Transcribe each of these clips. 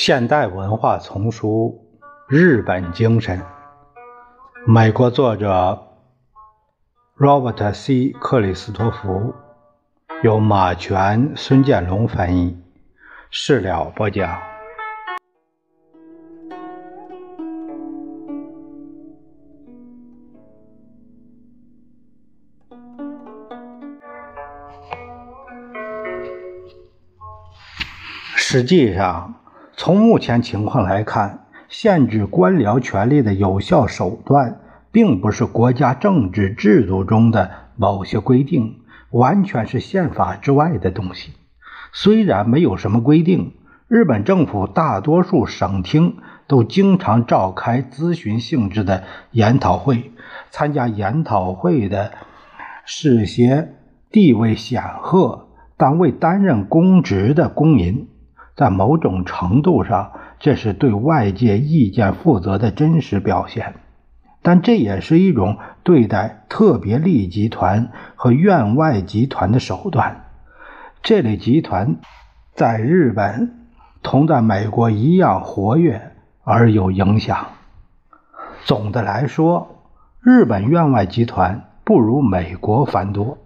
现代文化丛书《日本精神》，美国作者 Robert C. 克里斯托弗，由马全、孙建龙翻译，事了播讲。实际上。从目前情况来看，限制官僚权力的有效手段，并不是国家政治制度中的某些规定，完全是宪法之外的东西。虽然没有什么规定，日本政府大多数省厅都经常召开咨询性质的研讨会，参加研讨会的是些地位显赫但未担任公职的公民。在某种程度上，这是对外界意见负责的真实表现，但这也是一种对待特别利益集团和院外集团的手段。这类集团在日本同在美国一样活跃而有影响。总的来说，日本院外集团不如美国繁多。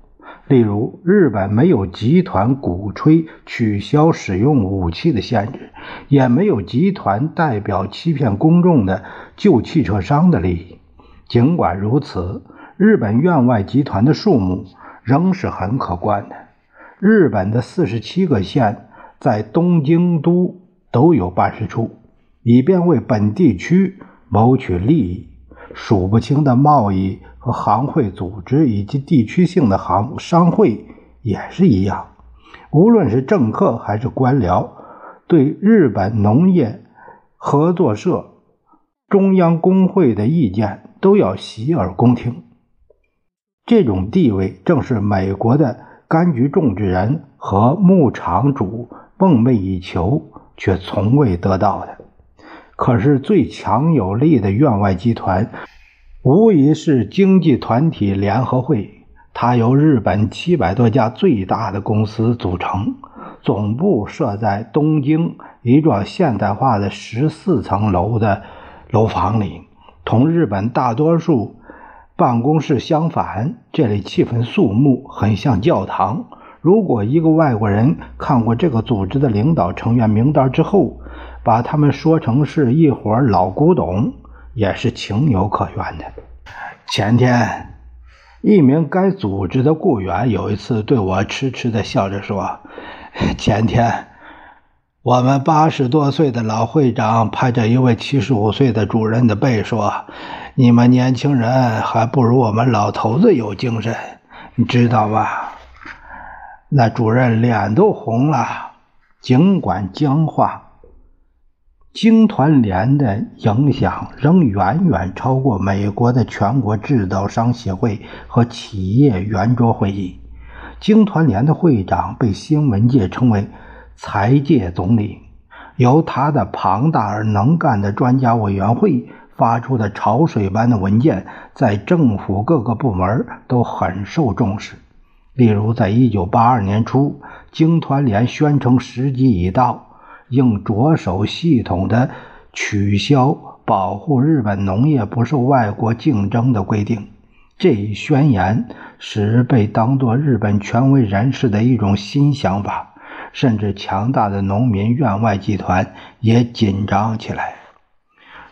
例如，日本没有集团鼓吹取消使用武器的限制，也没有集团代表欺骗公众的旧汽车商的利益。尽管如此，日本院外集团的数目仍是很可观的。日本的四十七个县在东京都都有办事处，以便为本地区谋取利益。数不清的贸易和行会组织，以及地区性的行商会也是一样。无论是政客还是官僚，对日本农业合作社、中央工会的意见都要洗耳恭听。这种地位正是美国的柑橘种植人和牧场主梦寐以求却从未得到的。可是，最强有力的院外集团，无疑是经济团体联合会。它由日本七百多家最大的公司组成，总部设在东京一幢现代化的十四层楼的楼房里。同日本大多数办公室相反，这里气氛肃穆，很像教堂。如果一个外国人看过这个组织的领导成员名单之后，把他们说成是一伙老古董，也是情有可原的。前天，一名该组织的雇员有一次对我痴痴的笑着说：“前天，我们八十多岁的老会长拍着一位七十五岁的主任的背说：‘你们年轻人还不如我们老头子有精神，你知道吗？’那主任脸都红了，尽管僵化。”经团联的影响仍远远超过美国的全国制造商协会和企业圆桌会议。经团联的会长被新闻界称为“财界总理”，由他的庞大而能干的专家委员会发出的潮水般的文件，在政府各个部门都很受重视。例如，在一九八二年初，经团联宣称时机已到。应着手系统的取消保护日本农业不受外国竞争的规定。这一宣言使被当作日本权威人士的一种新想法，甚至强大的农民院外集团也紧张起来。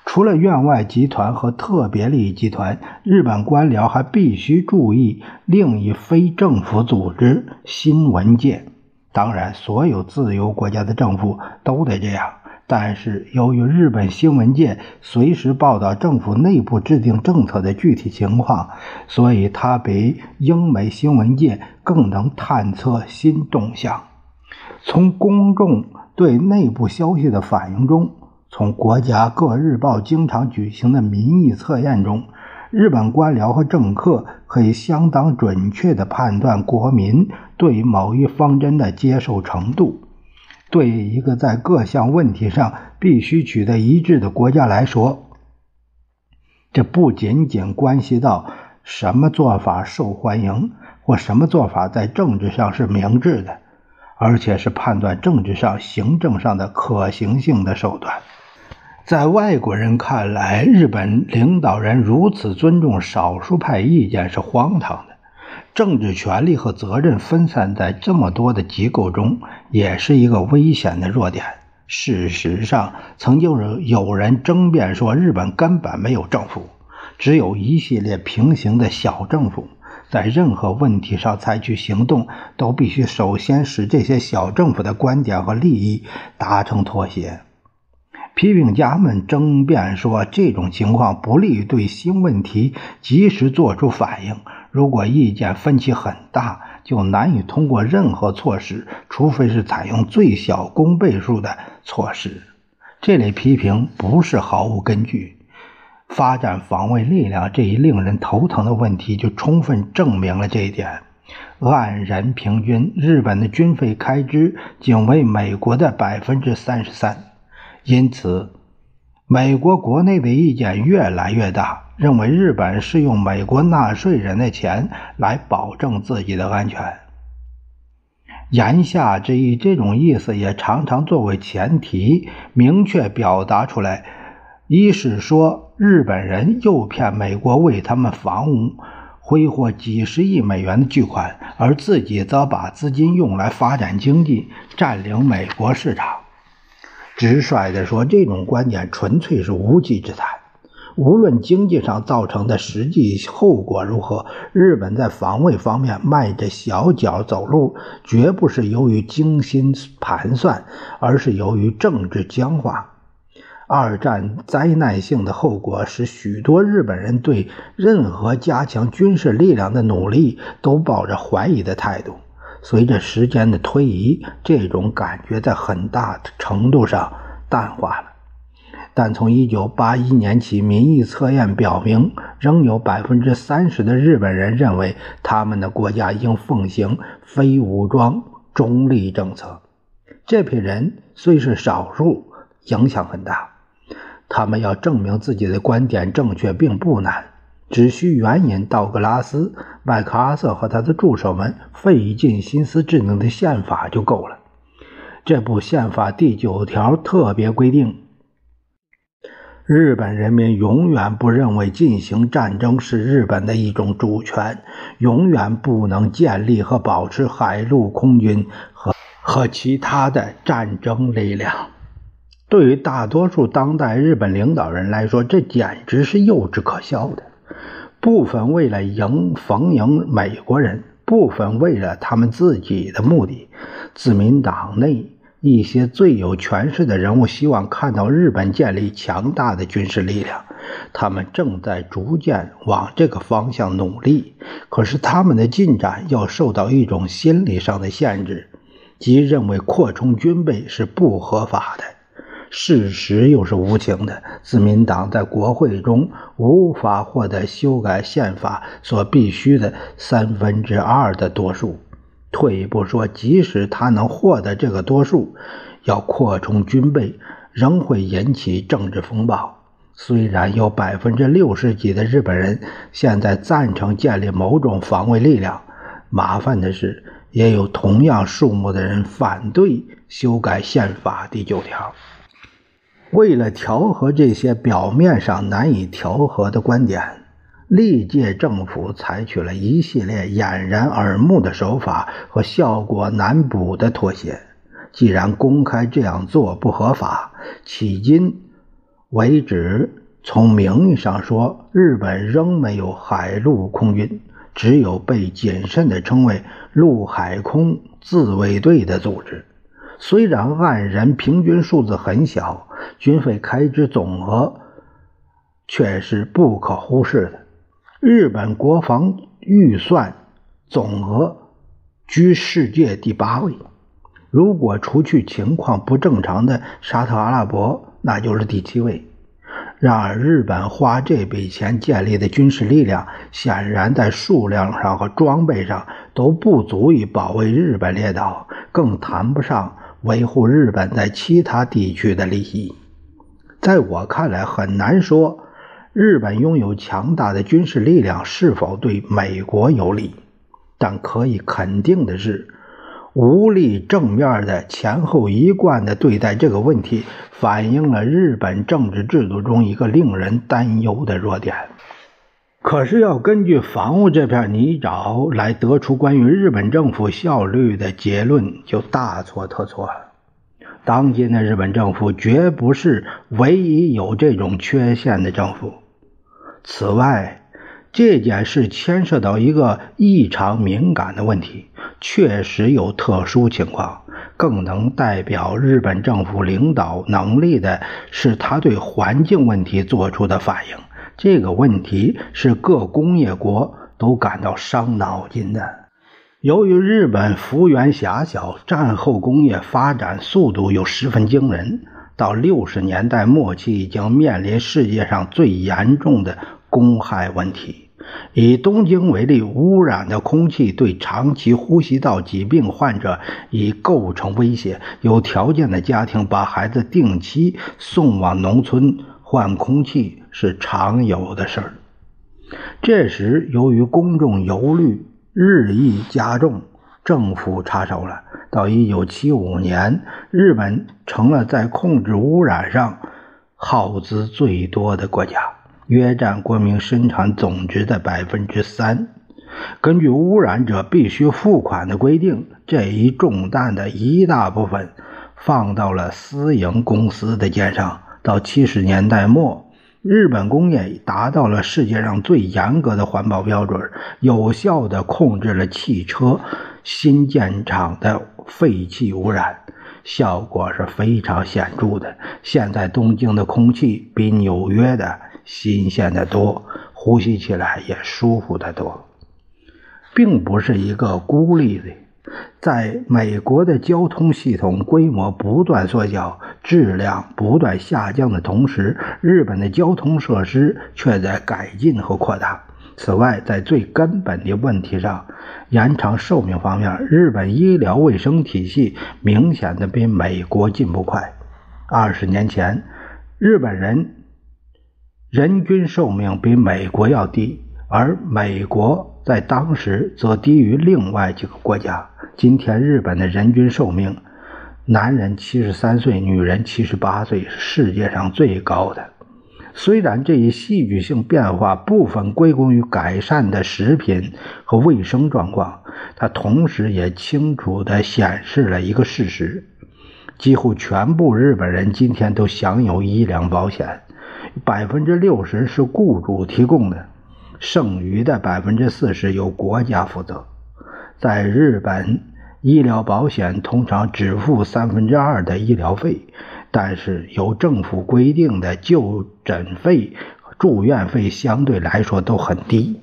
除了院外集团和特别利益集团，日本官僚还必须注意另一非政府组织——新闻界。当然，所有自由国家的政府都得这样。但是，由于日本新闻界随时报道政府内部制定政策的具体情况，所以它比英美新闻界更能探测新动向。从公众对内部消息的反应中，从国家各日报经常举行的民意测验中。日本官僚和政客可以相当准确地判断国民对某一方针的接受程度。对于一个在各项问题上必须取得一致的国家来说，这不仅仅关系到什么做法受欢迎或什么做法在政治上是明智的，而且是判断政治上、行政上的可行性的手段。在外国人看来，日本领导人如此尊重少数派意见是荒唐的。政治权力和责任分散在这么多的机构中，也是一个危险的弱点。事实上，曾经有人争辩说，日本根本没有政府，只有一系列平行的小政府。在任何问题上采取行动，都必须首先使这些小政府的观点和利益达成妥协。批评家们争辩说，这种情况不利于对新问题及时做出反应。如果意见分歧很大，就难以通过任何措施，除非是采用最小公倍数的措施。这类批评不是毫无根据。发展防卫力量这一令人头疼的问题，就充分证明了这一点。按人平均，日本的军费开支仅为美国的百分之三十三，因此，美国国内的意见越来越大，认为日本是用美国纳税人的钱来保证自己的安全。言下之意，这种意思也常常作为前提明确表达出来。一是说日本人诱骗美国为他们房屋挥霍几十亿美元的巨款，而自己则把资金用来发展经济，占领美国市场。直率地说，这种观点纯粹是无稽之谈。无论经济上造成的实际后果如何，日本在防卫方面迈着小脚走路，绝不是由于精心盘算，而是由于政治僵化。二战灾难性的后果使许多日本人对任何加强军事力量的努力都抱着怀疑的态度。随着时间的推移，这种感觉在很大程度上淡化了。但从1981年起，民意测验表明，仍有30%的日本人认为他们的国家应奉行非武装中立政策。这批人虽是少数，影响很大。他们要证明自己的观点正确并不难，只需援引道格拉斯·麦克阿瑟和他的助手们费尽心思制定的宪法就够了。这部宪法第九条特别规定，日本人民永远不认为进行战争是日本的一种主权，永远不能建立和保持海陆空军和和其他的战争力量。对于大多数当代日本领导人来说，这简直是幼稚可笑的。部分为了迎逢迎美国人，部分为了他们自己的目的。自民党内一些最有权势的人物希望看到日本建立强大的军事力量，他们正在逐渐往这个方向努力。可是他们的进展要受到一种心理上的限制，即认为扩充军备是不合法的。事实又是无情的，自民党在国会中无法获得修改宪法所必须的三分之二的多数。退一步说，即使他能获得这个多数，要扩充军备仍会引起政治风暴。虽然有百分之六十几的日本人现在赞成建立某种防卫力量，麻烦的是，也有同样数目的人反对修改宪法第九条。为了调和这些表面上难以调和的观点，历届政府采取了一系列掩人耳目的手法和效果难补的妥协。既然公开这样做不合法，迄今为止，从名义上说，日本仍没有海陆空军，只有被谨慎地称为陆海空自卫队的组织。虽然按人平均数字很小，军费开支总额却是不可忽视的。日本国防预算总额居世界第八位，如果除去情况不正常的沙特阿拉伯，那就是第七位。然而，日本花这笔钱建立的军事力量，显然在数量上和装备上都不足以保卫日本列岛，更谈不上。维护日本在其他地区的利益，在我看来很难说，日本拥有强大的军事力量是否对美国有利。但可以肯定的是，无力正面的前后一贯的对待这个问题，反映了日本政治制度中一个令人担忧的弱点。可是，要根据房屋这片泥沼来得出关于日本政府效率的结论，就大错特错了。当今的日本政府绝不是唯一有这种缺陷的政府。此外，这件事牵涉到一个异常敏感的问题，确实有特殊情况。更能代表日本政府领导能力的是他对环境问题做出的反应。这个问题是各工业国都感到伤脑筋的。由于日本幅员狭小，战后工业发展速度又十分惊人，到六十年代末期已经面临世界上最严重的公害问题。以东京为例，污染的空气对长期呼吸道疾病患者已构成威胁。有条件的家庭把孩子定期送往农村换空气是常有的事儿。这时，由于公众忧虑。日益加重，政府插手了。到一九七五年，日本成了在控制污染上耗资最多的国家，约占国民生产总值的百分之三。根据污染者必须付款的规定，这一重担的一大部分放到了私营公司的肩上。到七十年代末。日本工业达到了世界上最严格的环保标准，有效地控制了汽车新建厂的废气污染，效果是非常显著的。现在东京的空气比纽约的新鲜得多，呼吸起来也舒服得多，并不是一个孤立的。在美国的交通系统规模不断缩小、质量不断下降的同时，日本的交通设施却在改进和扩大。此外，在最根本的问题上，延长寿命方面，日本医疗卫生体系明显的比美国进步快。二十年前，日本人人均寿命比美国要低，而美国在当时则低于另外几个国家。今天日本的人均寿命，男人七十三岁，女人七十八岁，是世界上最高的。虽然这一戏剧性变化部分归功于改善的食品和卫生状况，它同时也清楚地显示了一个事实：几乎全部日本人今天都享有医疗保险，百分之六十是雇主提供的，剩余的百分之四十由国家负责。在日本，医疗保险通常只付三分之二的医疗费，但是由政府规定的就诊费、住院费相对来说都很低，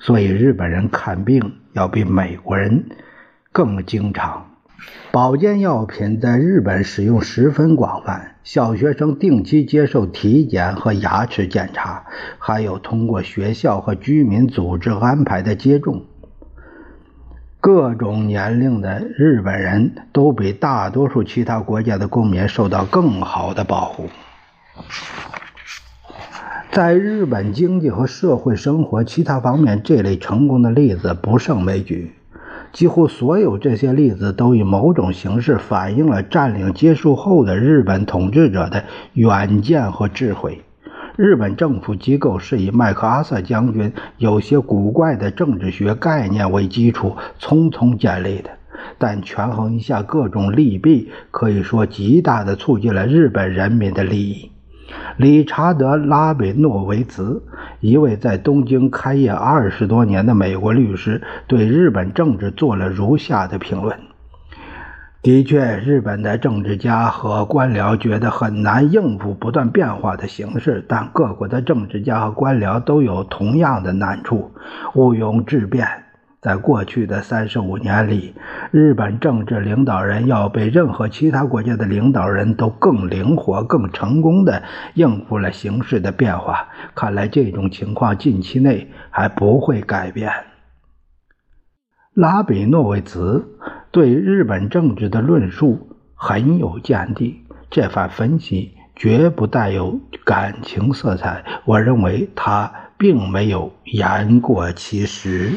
所以日本人看病要比美国人更经常。保健药品在日本使用十分广泛，小学生定期接受体检和牙齿检查，还有通过学校和居民组织安排的接种。各种年龄的日本人都比大多数其他国家的公民受到更好的保护。在日本经济和社会生活其他方面，这类成功的例子不胜枚举。几乎所有这些例子都以某种形式反映了占领结束后的日本统治者的远见和智慧。日本政府机构是以麦克阿瑟将军有些古怪的政治学概念为基础匆匆建立的，但权衡一下各种利弊，可以说极大地促进了日本人民的利益。理查德·拉比诺维茨，一位在东京开业二十多年的美国律师，对日本政治做了如下的评论。的确，日本的政治家和官僚觉得很难应付不断变化的形势，但各国的政治家和官僚都有同样的难处，毋庸置辩。在过去的三十五年里，日本政治领导人要比任何其他国家的领导人都更灵活、更成功地应付了形势的变化。看来，这种情况近期内还不会改变。拉比诺维茨。对日本政治的论述很有见地，这番分析绝不带有感情色彩。我认为他并没有言过其实。